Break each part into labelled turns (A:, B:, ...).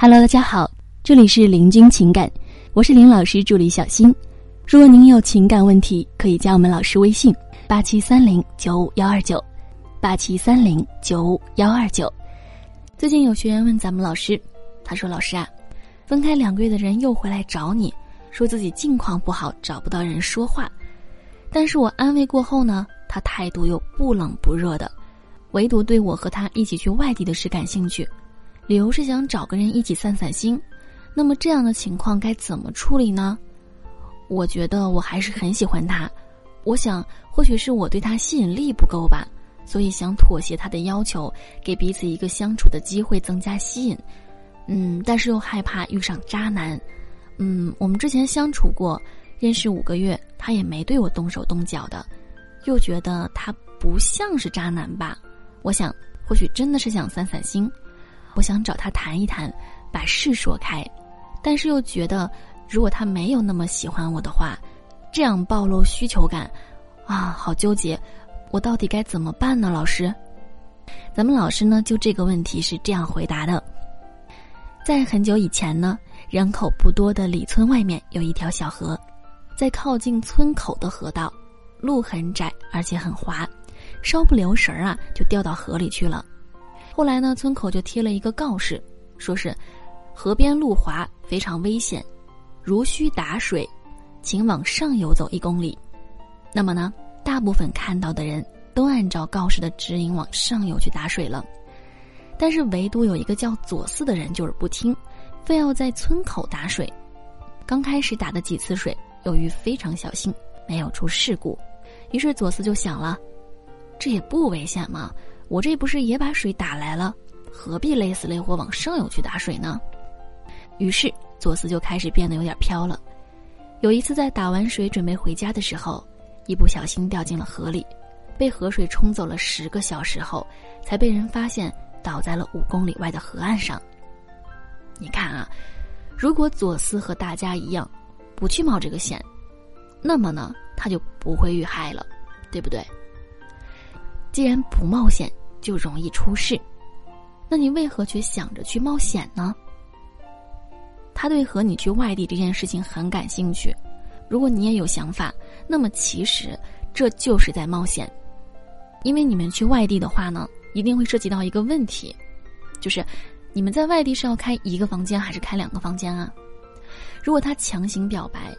A: Hello，大家好，这里是林君情感，我是林老师助理小新。如果您有情感问题，可以加我们老师微信：八七三零九五幺二九，八七三零九五幺二九。最近有学员问咱们老师，他说：“老师啊，分开两个月的人又回来找你，说自己境况不好，找不到人说话。但是我安慰过后呢，他态度又不冷不热的，唯独对我和他一起去外地的事感兴趣，理由是想找个人一起散散心。那么这样的情况该怎么处理呢？”我觉得我还是很喜欢他，我想或许是我对他吸引力不够吧，所以想妥协他的要求，给彼此一个相处的机会，增加吸引。嗯，但是又害怕遇上渣男。嗯，我们之前相处过，认识五个月，他也没对我动手动脚的，又觉得他不像是渣男吧。我想或许真的是想散散心，我想找他谈一谈，把事说开，但是又觉得。如果他没有那么喜欢我的话，这样暴露需求感，啊，好纠结，我到底该怎么办呢？老师，咱们老师呢就这个问题是这样回答的：在很久以前呢，人口不多的里村外面有一条小河，在靠近村口的河道，路很窄而且很滑，稍不留神儿啊就掉到河里去了。后来呢，村口就贴了一个告示，说是河边路滑，非常危险。如需打水，请往上游走一公里。那么呢，大部分看到的人都按照告示的指引往上游去打水了，但是唯独有一个叫左四的人就是不听，非要在村口打水。刚开始打的几次水，由于非常小心，没有出事故，于是左四就想了：这也不危险嘛，我这不是也把水打来了，何必累死累活往上游去打水呢？于是。左思就开始变得有点飘了。有一次在打完水准备回家的时候，一不小心掉进了河里，被河水冲走了十个小时后，才被人发现倒在了五公里外的河岸上。你看啊，如果左思和大家一样，不去冒这个险，那么呢，他就不会遇害了，对不对？既然不冒险就容易出事，那你为何却想着去冒险呢？他对和你去外地这件事情很感兴趣，如果你也有想法，那么其实这就是在冒险，因为你们去外地的话呢，一定会涉及到一个问题，就是你们在外地是要开一个房间还是开两个房间啊？如果他强行表白，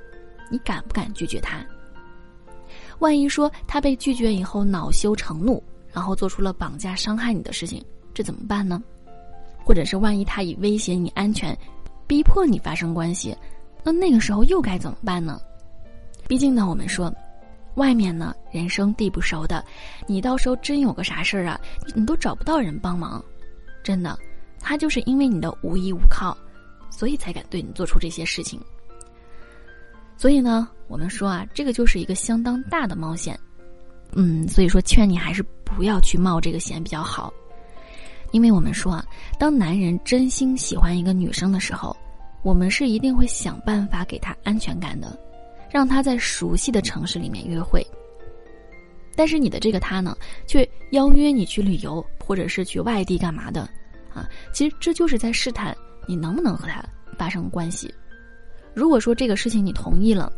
A: 你敢不敢拒绝他？万一说他被拒绝以后恼羞成怒，然后做出了绑架伤害你的事情，这怎么办呢？或者是万一他以威胁你安全？逼迫你发生关系，那那个时候又该怎么办呢？毕竟呢，我们说，外面呢人生地不熟的，你到时候真有个啥事儿啊，你都找不到人帮忙。真的，他就是因为你的无依无靠，所以才敢对你做出这些事情。所以呢，我们说啊，这个就是一个相当大的冒险。嗯，所以说劝你还是不要去冒这个险比较好。因为我们说啊，当男人真心喜欢一个女生的时候，我们是一定会想办法给她安全感的，让她在熟悉的城市里面约会。但是你的这个他呢，却邀约你去旅游，或者是去外地干嘛的，啊，其实这就是在试探你能不能和他发生关系。如果说这个事情你同意了，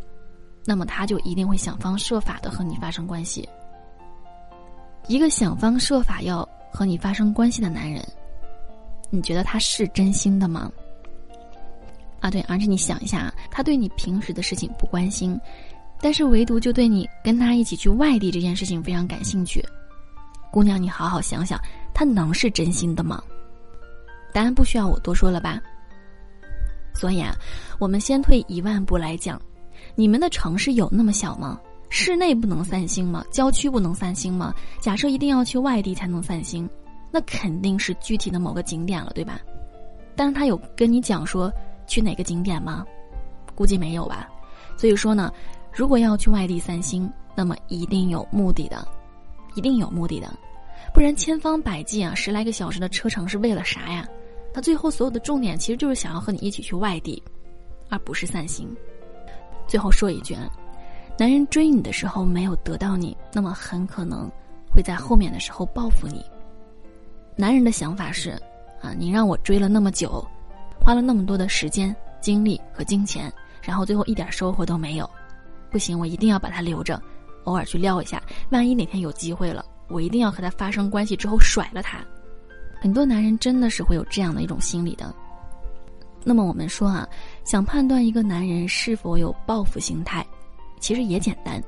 A: 那么他就一定会想方设法的和你发生关系。一个想方设法要。和你发生关系的男人，你觉得他是真心的吗？啊，对，而且你想一下，他对你平时的事情不关心，但是唯独就对你跟他一起去外地这件事情非常感兴趣。姑娘，你好好想想，他能是真心的吗？答案不需要我多说了吧？所以啊，我们先退一万步来讲，你们的城市有那么小吗？室内不能散心吗？郊区不能散心吗？假设一定要去外地才能散心，那肯定是具体的某个景点了，对吧？但是他有跟你讲说去哪个景点吗？估计没有吧。所以说呢，如果要去外地散心，那么一定有目的的，一定有目的的，不然千方百计啊，十来个小时的车程是为了啥呀？他最后所有的重点其实就是想要和你一起去外地，而不是散心。最后说一句。男人追你的时候没有得到你，那么很可能会在后面的时候报复你。男人的想法是：啊，你让我追了那么久，花了那么多的时间、精力和金钱，然后最后一点收获都没有，不行，我一定要把他留着，偶尔去撩一下，万一哪天有机会了，我一定要和他发生关系之后甩了他。很多男人真的是会有这样的一种心理的。那么我们说啊，想判断一个男人是否有报复心态，其实也简单。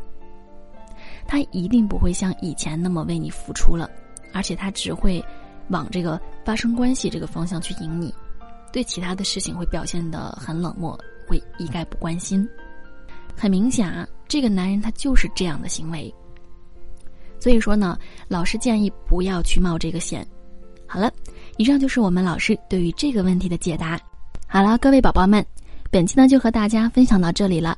A: 他一定不会像以前那么为你付出了，而且他只会往这个发生关系这个方向去引你，对其他的事情会表现得很冷漠，会一概不关心。很明显啊，这个男人他就是这样的行为。所以说呢，老师建议不要去冒这个险。好了，以上就是我们老师对于这个问题的解答。好了，各位宝宝们，本期呢就和大家分享到这里了。